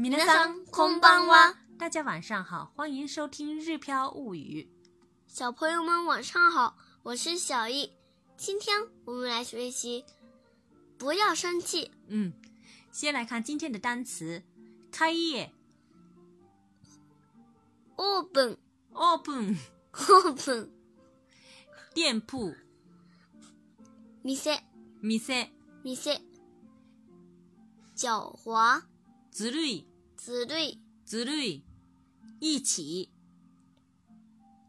んこんばんは。大家晚上好，欢迎收听《日飘物语》。小朋友们晚上好，我是小易，今天我们来学习不要生气。嗯，先来看今天的单词：开业 （open），open，open，店铺店店店，e m i 狡猾。ずるい、ずるい、ずるい、一起、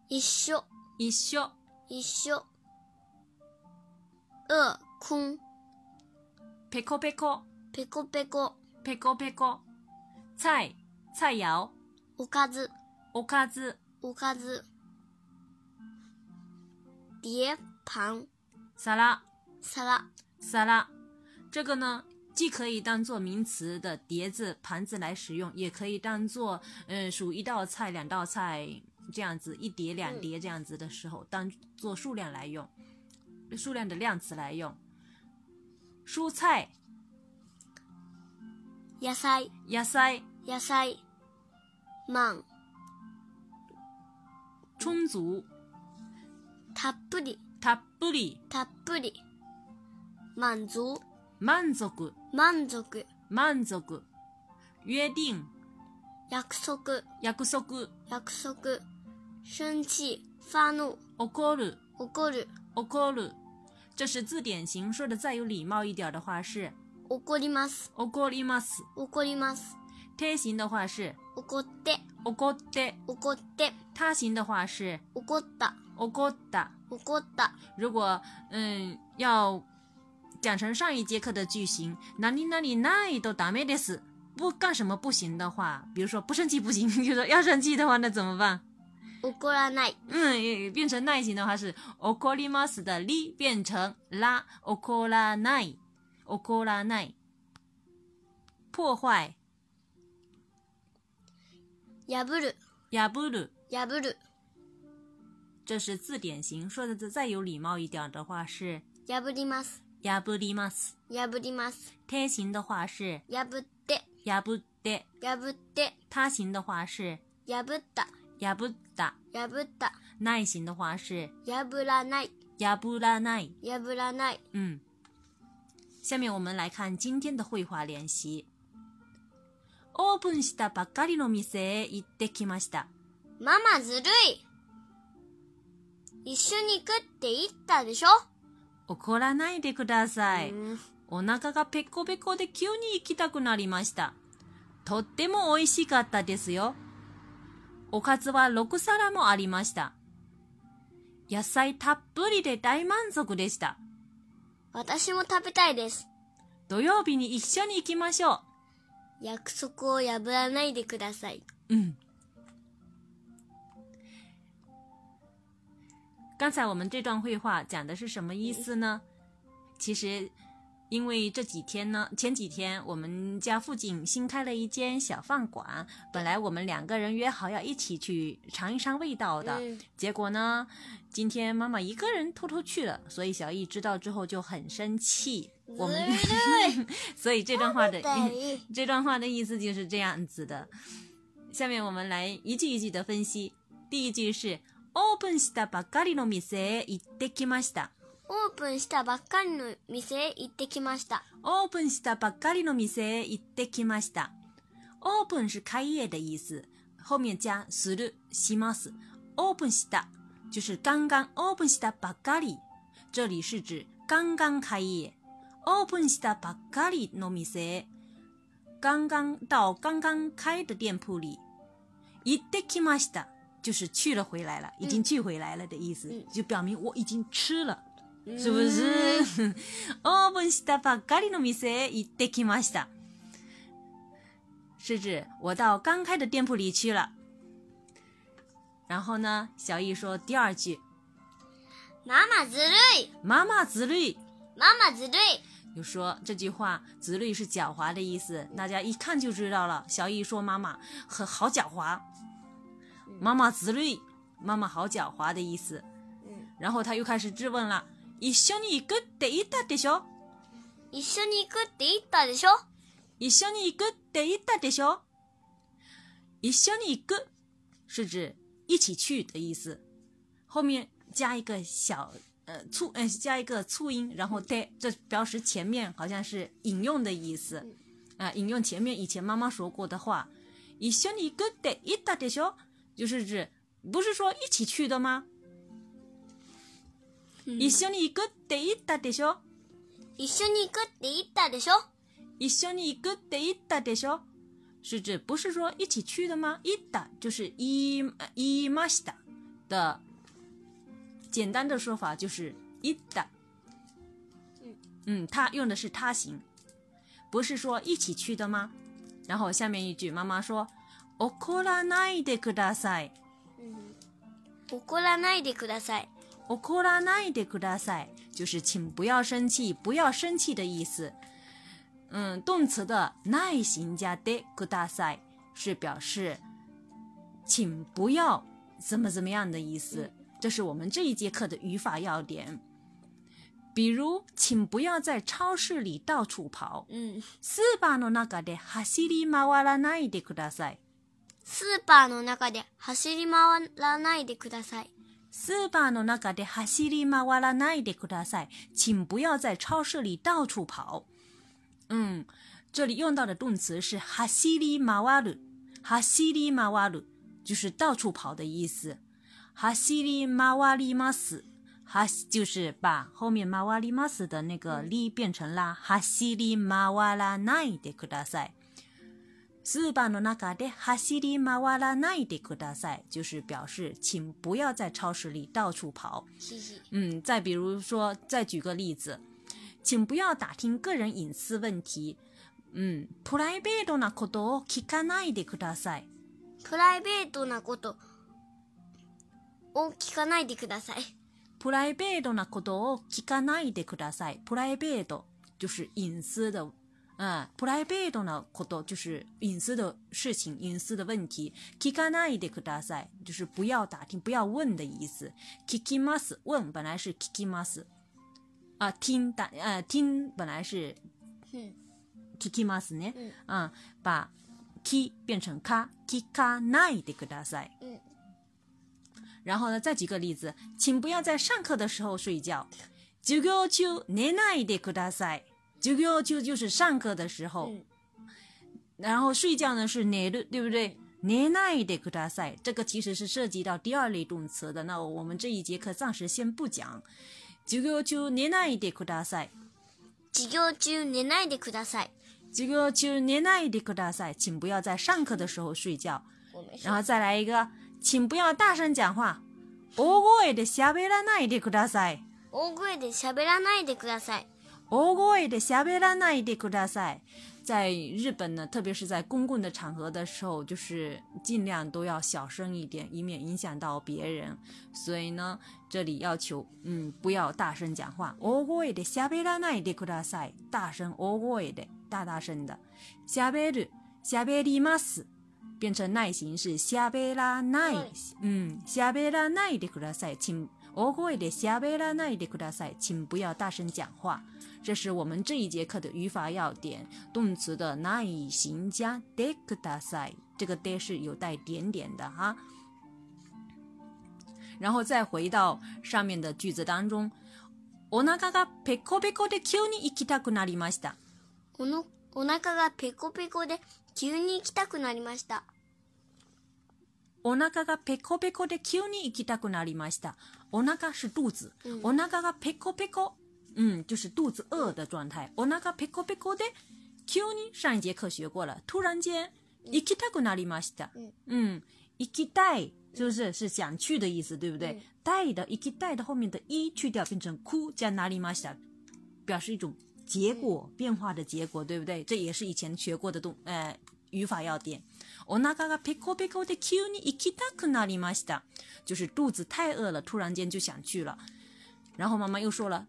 一緒、一緒、一緒、う、くん、ペコペコ、ペコペコ、ペコペコ、菜、菜肴、おかず、おかず、おかず、碟、盘、皿、皿、皿。这个呢，既可以当做名词的碟子、盘子来使用，也可以当做嗯数一道菜、两道菜这样子，一碟、两碟这样子的时候，当做数量来用，数量的量词来用。蔬菜，野菜，野菜，野菜，满，充足，たっぷり，たっぷり，たっぷり，满足。満足、満足、満足。約定、約束、約束、約束。生气、发怒、怒る、怒る、怒る。这是字典型，说的再有礼貌一点的话是怒ります、怒ります、怒ります。贴形的话是怒って、怒って、怒って。他形的话是怒った、怒った、怒った。如果嗯要讲成上一节课的句型，哪里哪里哪里都打没得死，不干什么不行的话，比如说不生气不行，就说要生气的话，那怎么办？哦，可拉奈。嗯，变成奈型的话是哦，可里吗死的里变成啦，哦可拉奈，哦可拉奈，破坏。压不入，压不入，压不入。这是字典型。说的再有礼貌一点的话是压不里吗？破ります。破ります。贴形的话是破って。破って。破って。他形的话是破った。破った。破った。内形的话是破らない。破らない。破らない。うん。下面我们来看今天的绘画练习。オープンしたばっかりの店へ行ってきました。ママずるい一緒に行くって言ったでしょ怒らないでください。お腹がペコペコで急に行きたくなりました。とっても美味しかったですよ。おかずは6皿もありました。野菜たっぷりで大満足でした。私も食べたいです。土曜日に一緒に行きましょう。約束を破らないでください。うん。刚才我们这段绘画讲的是什么意思呢？其实，因为这几天呢，前几天我们家附近新开了一间小饭馆，本来我们两个人约好要一起去尝一尝味道的，结果呢，今天妈妈一个人偷偷去了，所以小易知道之后就很生气。我们，所以这段话的 这段话的意思就是这样子的。下面我们来一句一句的分析。第一句是。オープンしたばっかりの店へ行ってきました。オープンしたばっかりの店へ行ってきました。オープンしたばっかりの店へ行ってきました。オープン是開业的意思，后面加するします。オープンした就是刚刚オープンしたばっかり，这里是指刚刚开业。オープンしたばっかりの店へ，刚刚到刚刚开的店铺里。行ってきました。就是去了回来了，已经去回来了的意思，就表明我已经吃了，是不是？是指我到刚开的店铺里去了。然后呢，小易说第二句：“妈妈子绿，妈妈子绿，妈妈子绿。”就说这句话“子绿”是狡猾的意思，大家一看就知道了。小易说：“妈妈很好狡猾。”妈妈自律，妈妈好狡猾的意思。嗯，然后他又开始质问了：一兄弟一个得一大的笑，一兄弟一个得一大的笑，一兄弟一个得一大的笑，一兄弟一个是指一起去的意思。后面加一个小呃促呃加一个促音，然后得这表示前面好像是引用的意思啊，引用前面以前妈妈说过的话。一兄弟一个得一大的笑。就是指，不是说一起去的吗？一兄弟一个得一打的说，一兄弟一个得一打的说，一兄弟一个得一打的说，是指不是说一起去的吗？一打就是一一 m a s 的，简单的说法就是一打。嗯，嗯，他用的是他行，不是说一起去的吗？然后下面一句，妈妈说。怒哭らないでください。怒哭らないでください。怒哭らないでください，就是请不要生气，不要生气的意思。嗯，动词的耐行加的哭大赛是表示请不要怎么怎么样的意思。这是我们这一节课的语法要点。比如，请不要在超市里到处跑。嗯，スーパーのなかで走りまわらないでください。パーの中で走り回らないでください。パーの中で走り回らないでください。请不要在超市里到处跑。嗯，这里用到的动词是“走り回る”，“走り回る”就是到处跑的意思。“走り回ります”还就是把后面“走ります”的那个“り”变成啦哈走り马らないでください”。是吧？那那嘎的哈西的马瓦拉奈的，可大赛就是表示，请不要在超市里到处跑。谢谢。嗯，再比如说，再举个例子，请不要打听个人隐私问题。嗯，プライベートなことを聞かないでください。プライベートなことを聞かないでください。プライベートなことを聞かないでください。プライベート就是隐私的。嗯，プライベートなこと就是隐私的事情，隐私的问题。聞かないでください就是不要打听、不要问的意思。聞きます问本来是聞きます啊，听打呃听本来是聞きます呢啊，把聞变成か聞かないでください。嗯。然后呢，再举个例子，请不要在上课的时候睡觉。授業中寝ないでください。这个就就是上课的时候，然后睡觉呢是ねる，对不对？寝ないでください。这个其实是涉及到第二类动词的，那我们这一节课暂时先不讲。这个就寝ないでください。授業中寝ないでください。这个就寝ないでください。请不要在上课的时候睡觉。然后再来一个，请不要大声讲话。大声でしゃべらないでください。大声でしゃべらないでください。哦喂的下贝拉奈迪克拉塞在日本呢特别是在公共的场合的时候就是尽量都要小声一点以免影响到别人所以呢这里要求嗯不要大声讲话哦喂的下贝拉奈迪克拉塞大声哦喂的大大声的下贝鲁下贝蒂玛斯变成耐心是下贝拉奈嗯下贝拉奈迪克拉塞请おこえでしゃべらないでください。请不要大声讲话。这是我们这一节课的语法要点：动词的ない形加でください。这个で是有带点点的哈。然后再回到上面的句子当中：おながペコペコで急にきたくなりました。おのながペコペコで急にきたくなりました。我那个个 peeko peeko de kuni ikitaku nari masita，我那个是肚子，我那个个 peeko peeko，嗯，就是肚子饿的状态。我那个 peeko peeko de kuni 上一节课学过了，突然间 ikitaku nari masita，嗯，ikita 是不是是想去的意思，对不对？带的 ikita 的后面的一去掉，变成 ku jaku nari masita，表示一种结果变化的结果，对不对？这也是以前学过的东，哎，语法要点。我那嘎嘎，别哭别哭，得求你一起打去那里嘛西哒，就是肚子太饿了，突然间就想去了。然后妈妈又说了，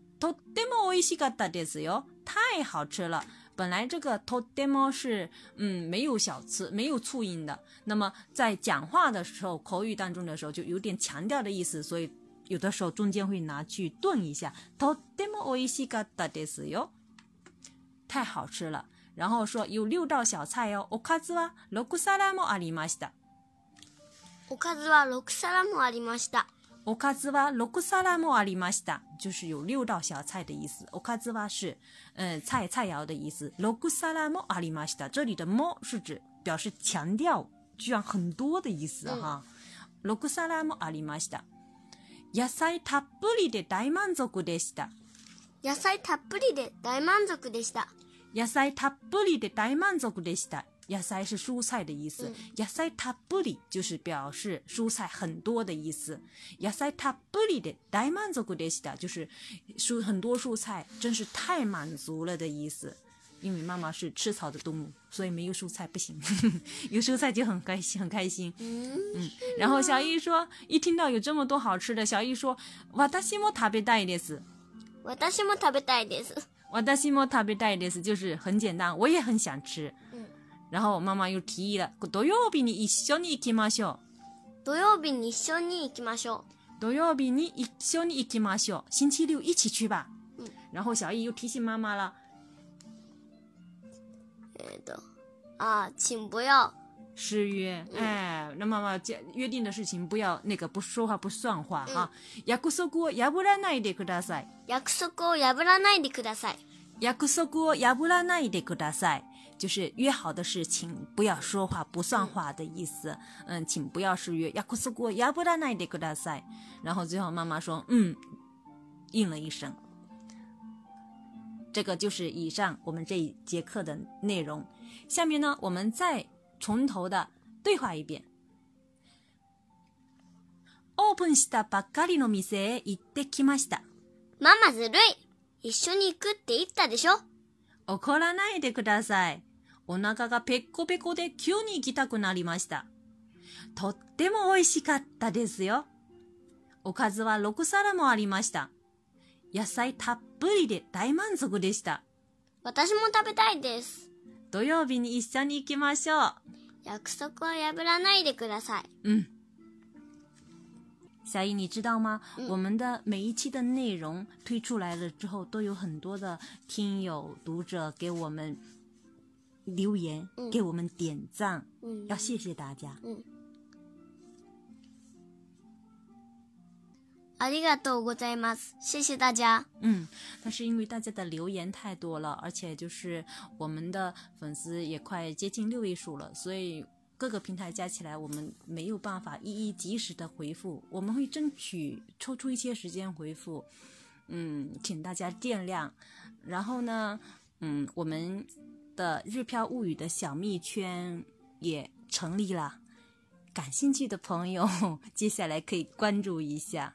太好吃了。本来这个“太”嘛是嗯没有小吃没有促音的，那么在讲话的时候口语当中的时候就有点强调的意思，所以有的时候中间会拿去顿一下。太好吃了。然后说有六道小菜哦，おかずは六皿もありました。おかずは六皿もありました。おかずは六皿もありました，就是有六道小菜的意思。おかずは是嗯菜菜肴的意思。六皿もありました，这里的も是指表示强调，居然很多的意思哈。六皿もありました。野菜たっぷりで大満足でした。野菜たっぷりで大満足でした。ヤサイタブリの怠慢ぞ苦ですだ。ヤサイ是蔬菜的意思，ヤサイタブリ就是表示蔬菜很多的意思。ヤサイタブリの怠慢ぞ苦ですだ就是蔬很多蔬菜真是太满足了的意思。因为妈妈是吃草的动物，所以没有蔬菜不行，有蔬菜就很开心，很开心。嗯，然后小伊说，一听到有这么多好吃的，小伊说，私も食べたいです。私も食べたいです。我担心莫他被带的事就是很简单，我也很想吃。嗯，然后妈妈又提议了。土曜日に一緒に行きましょう。土曜日に一緒に行きましょう。土曜日に一緒に行きましょう。星期六一起去吧。嗯，然后小易又提醒妈妈了。哎，的，啊，请不要。失约，哎，那么嘛，这约定的事情不要那个不说话不算话哈。約古嗦古，约不拉奈得克达赛。約古嗦古，约不拉奈得克达赛。約古嗦古，约不拉奈得克达赛，就是约好的事情不要说话不算话的意思。嗯，请不要失约。約古嗦古，约不拉奈得克达赛。然后最后妈妈说，嗯，应了一声。这个就是以上我们这一节课的内容。下面呢，我们再。从头的对话一遍。オープンしたばっかりの店へ行ってきました。ママずるい。一緒に行くって言ったでしょ。怒らないでください。お腹がペッコペコで急に行きたくなりました。とっても美味しかったですよ。おかずは6皿もありました。野菜たっぷりで大満足でした。私も食べたいです。土曜日に一緒に行きましょう。約束を破らないでください。嗯。小姨，你知道吗？我们的每一期的内容推出来了之后，都有很多的听友、读者给我们留言，给我们点赞。嗯，要谢谢大家。嗯。ありがとうございます。谢谢大家。嗯，但是因为大家的留言太多了，而且就是我们的粉丝也快接近六位数了，所以各个平台加起来我们没有办法一一及时的回复。我们会争取抽出一些时间回复，嗯，请大家见谅。然后呢，嗯，我们的“日飘物语”的小蜜圈也成立了，感兴趣的朋友 接下来可以关注一下。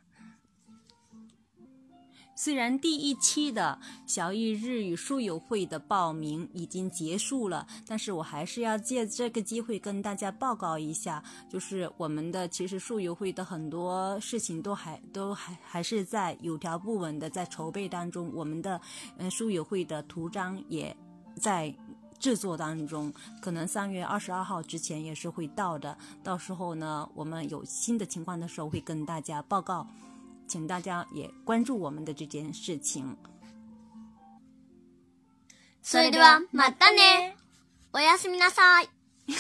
虽然第一期的小艺日语书友会的报名已经结束了，但是我还是要借这个机会跟大家报告一下，就是我们的其实书友会的很多事情都还都还还是在有条不紊的在筹备当中，我们的嗯书友会的图章也在制作当中，可能三月二十二号之前也是会到的，到时候呢我们有新的情况的时候会跟大家报告。请大家也关注我们的这件事情。所以的话，嘛，等呢，我也是明阿赛，你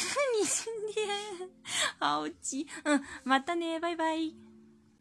今天好急，嗯，嘛，等呢，拜拜。